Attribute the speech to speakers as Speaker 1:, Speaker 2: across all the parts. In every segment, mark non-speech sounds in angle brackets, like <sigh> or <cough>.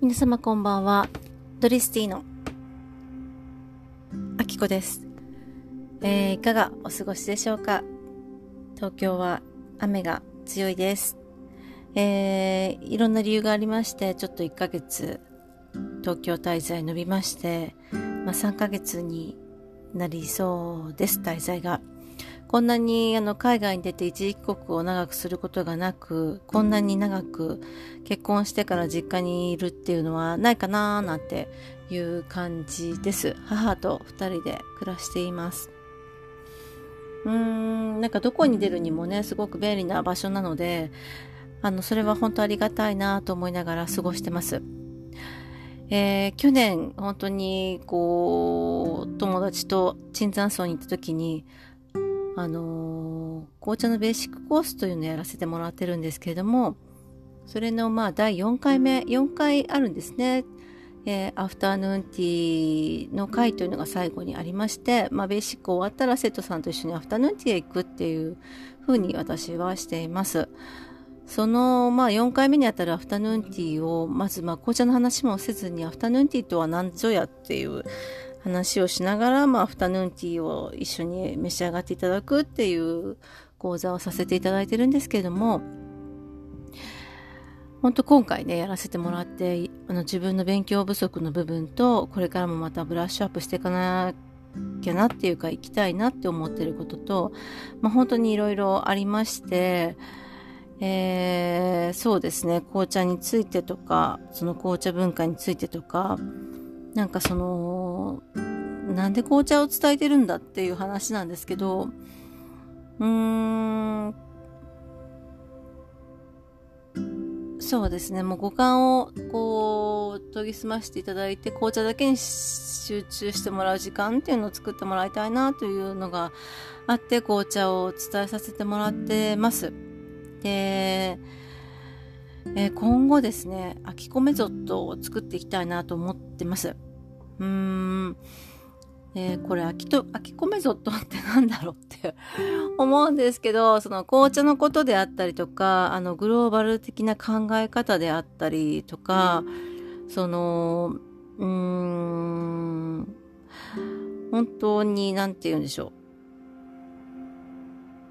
Speaker 1: 皆様こんばんは。ドリスティのあきこです、えー、いかがお過ごしでしょうか？東京は雨が強いです。えー、いろんな理由がありまして、ちょっと1ヶ月東京滞在伸びまして、まあ、3ヶ月になりそうです、滞在が。こんなにあの海外に出て一時帰国を長くすることがなく、こんなに長く結婚してから実家にいるっていうのはないかなーなんていう感じです。母と二人で暮らしています。うーん、なんかどこに出るにもね、すごく便利な場所なので、あの、それは本当ありがたいなと思いながら過ごしてます。えー、去年本当にこう友達と椿山荘に行った時にあのー、紅茶のベーシックコースというのをやらせてもらってるんですけれどもそれのまあ第4回目4回あるんですね、えー、アフターヌーンティーの回というのが最後にありまして、まあ、ベーシック終わったら生徒さんと一緒にアフタヌーンティーへ行くっていうふうに私はしています。その、まあ、4回目にあたるアフタヌーンティーを、まず、まあ、紅茶の話もせずに、アフタヌーンティーとは何ぞやっていう話をしながら、まあ、アフタヌーンティーを一緒に召し上がっていただくっていう講座をさせていただいてるんですけれども、本当今回ね、やらせてもらって、あの自分の勉強不足の部分と、これからもまたブラッシュアップしていかなきゃなっていうか、行きたいなって思ってることと、まあ、本当にいろいろありまして、えー、そうですね、紅茶についてとか、その紅茶文化についてとか、なんかその、なんで紅茶を伝えてるんだっていう話なんですけど、うーん、そうですね、もう五感をこう研ぎ澄ましていただいて、紅茶だけに集中してもらう時間っていうのを作ってもらいたいなというのがあって、紅茶を伝えさせてもらってます。で、えー、今後ですね、秋子メソッドを作っていきたいなと思ってます。うーん。えー、これ、秋と、秋子メソッドってなんだろうって <laughs> 思うんですけど、その紅茶のことであったりとか、あの、グローバル的な考え方であったりとか、その、うーん、本当に、なんて言うんでしょう。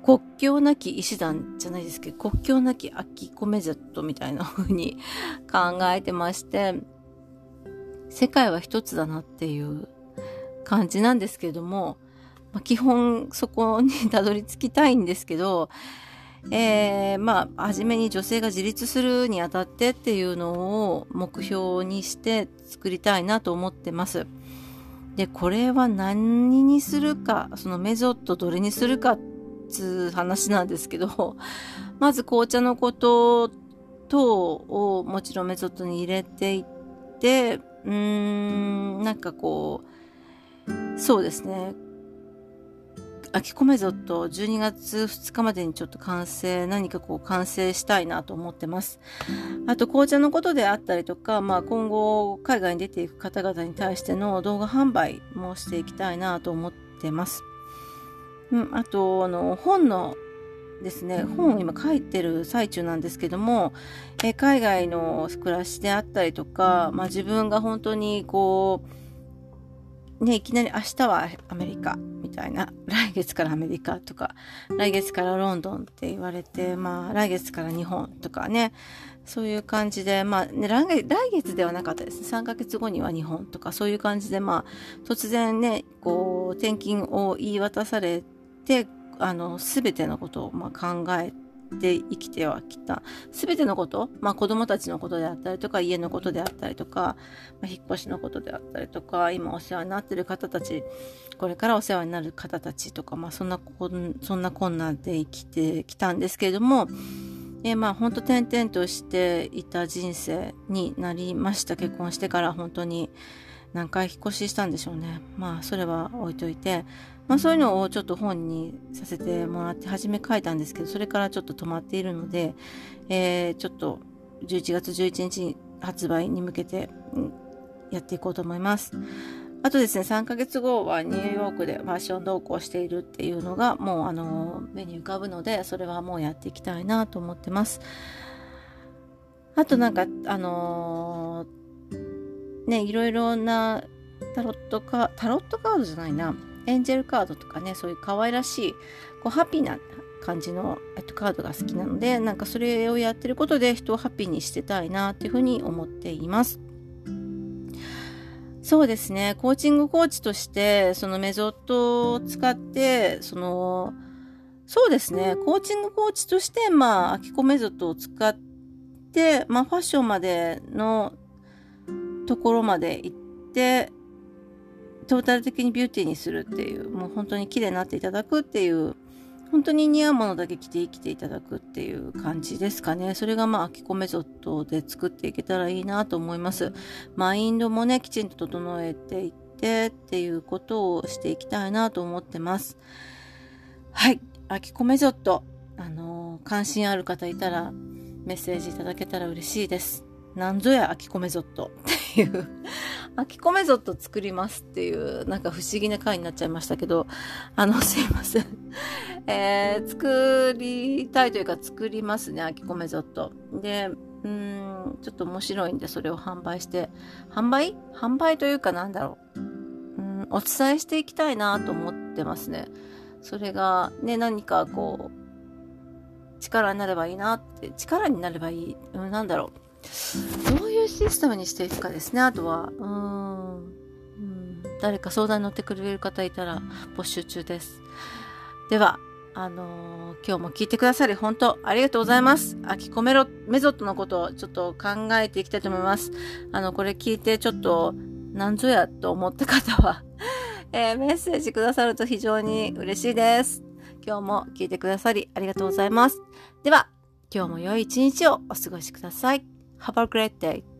Speaker 1: 国境なき医師団じゃないですけど、国境なき秋コメゼットみたいな風に考えてまして、世界は一つだなっていう感じなんですけども、まあ、基本そこにたどり着きたいんですけど、えー、まあ、初めに女性が自立するにあたってっていうのを目標にして作りたいなと思ってます。で、これは何にするか、そのメソッドどれにするかっつう話なんですけど、<laughs> まず紅茶のこと等をもちろんメソッドに入れていって、うーん、なんかこう、そうですね。秋コメゾット12月2日までにちょっと完成、何かこう完成したいなと思ってます。あと紅茶のことであったりとか、まあ今後海外に出ていく方々に対しての動画販売もしていきたいなと思ってます。うん、あと、あの、本のですね、本を今書いてる最中なんですけども、え海外の暮らしであったりとか、まあ自分が本当にこう、ね、いきなり明日はアメリカみたいな、来月からアメリカとか、来月からロンドンって言われて、まあ来月から日本とかね、そういう感じで、まあね、来月、来月ではなかったですね。3ヶ月後には日本とか、そういう感じで、まあ、突然ね、こう、転勤を言い渡されて、あの、すべてのことを、ま、考えて生きてはきた。すべてのこと、まあ、子供たちのことであったりとか、家のことであったりとか、まあ、引っ越しのことであったりとか、今お世話になってる方たち、これからお世話になる方たちとか、まあ、そんなこん、そんな困難で生きてきたんですけれども、え、まあ本当転々としていた人生になりました結婚してから本当に何回引っ越ししたんでしょうねまあそれは置いといてまあそういうのをちょっと本にさせてもらって初め書いたんですけどそれからちょっと止まっているので、えー、ちょっと11月11日に発売に向けて、やっていこうと思います。あとですね、3ヶ月後はニューヨークでファッション同行しているっていうのがもうあの目に浮かぶので、それはもうやっていきたいなと思ってます。あとなんか、あのー、ね、いろいろなタロットカタロットカードじゃないな、エンジェルカードとかね、そういう可愛らしい、こうハッピーな感じの、えっと、カードが好きなので、なんかそれをやってることで人をハッピーにしてたいなっていうふうに思っています。そうですね、コーチングコーチとして、そのメソッドを使って、その、そうですね、コーチングコーチとして、まあ、アキコメソッドを使って、まあ、ファッションまでのところまで行って、トータル的にビューティーにするっていう、もう本当に綺麗になっていただくっていう、本当に似合うものだけ着て生きていただくっていう感じですかね。それがまあ、アキコメソッドで作っていけたらいいなと思います。マインドもね、きちんと整えていってっていうことをしていきたいなと思ってます。はい。アキコメソッド。あの、関心ある方いたらメッセージいただけたら嬉しいです。なんぞやアキコメゾットいうアキコメゾット作りますっていう、なんか不思議な回になっちゃいましたけど、あの、すいません。えー、作りたいというか作りますね、アキコメゾット。で、うん、ちょっと面白いんで、それを販売して、販売？販売というかなんだろう。うん、お伝えしていきたいなと思ってますね。それが、ね、何かこう、力になればいいなって、力になればいい？うん、なんだろう。どういうシステムにしていくかですね。あとは、うん、うん、誰か相談に乗ってくれる方いたら募集中です。では、あのー、今日も聞いてくださり本当ありがとうございます。アキコメロメゾットのことをちょっと考えていきたいと思います。あの、これ聞いてちょっと、なんぞやと思った方は <laughs> えー、メッセージくださると非常に嬉しいです。今日も聞いてくださりありがとうございます。では、今日も良い一日をお過ごしください。Have a great day.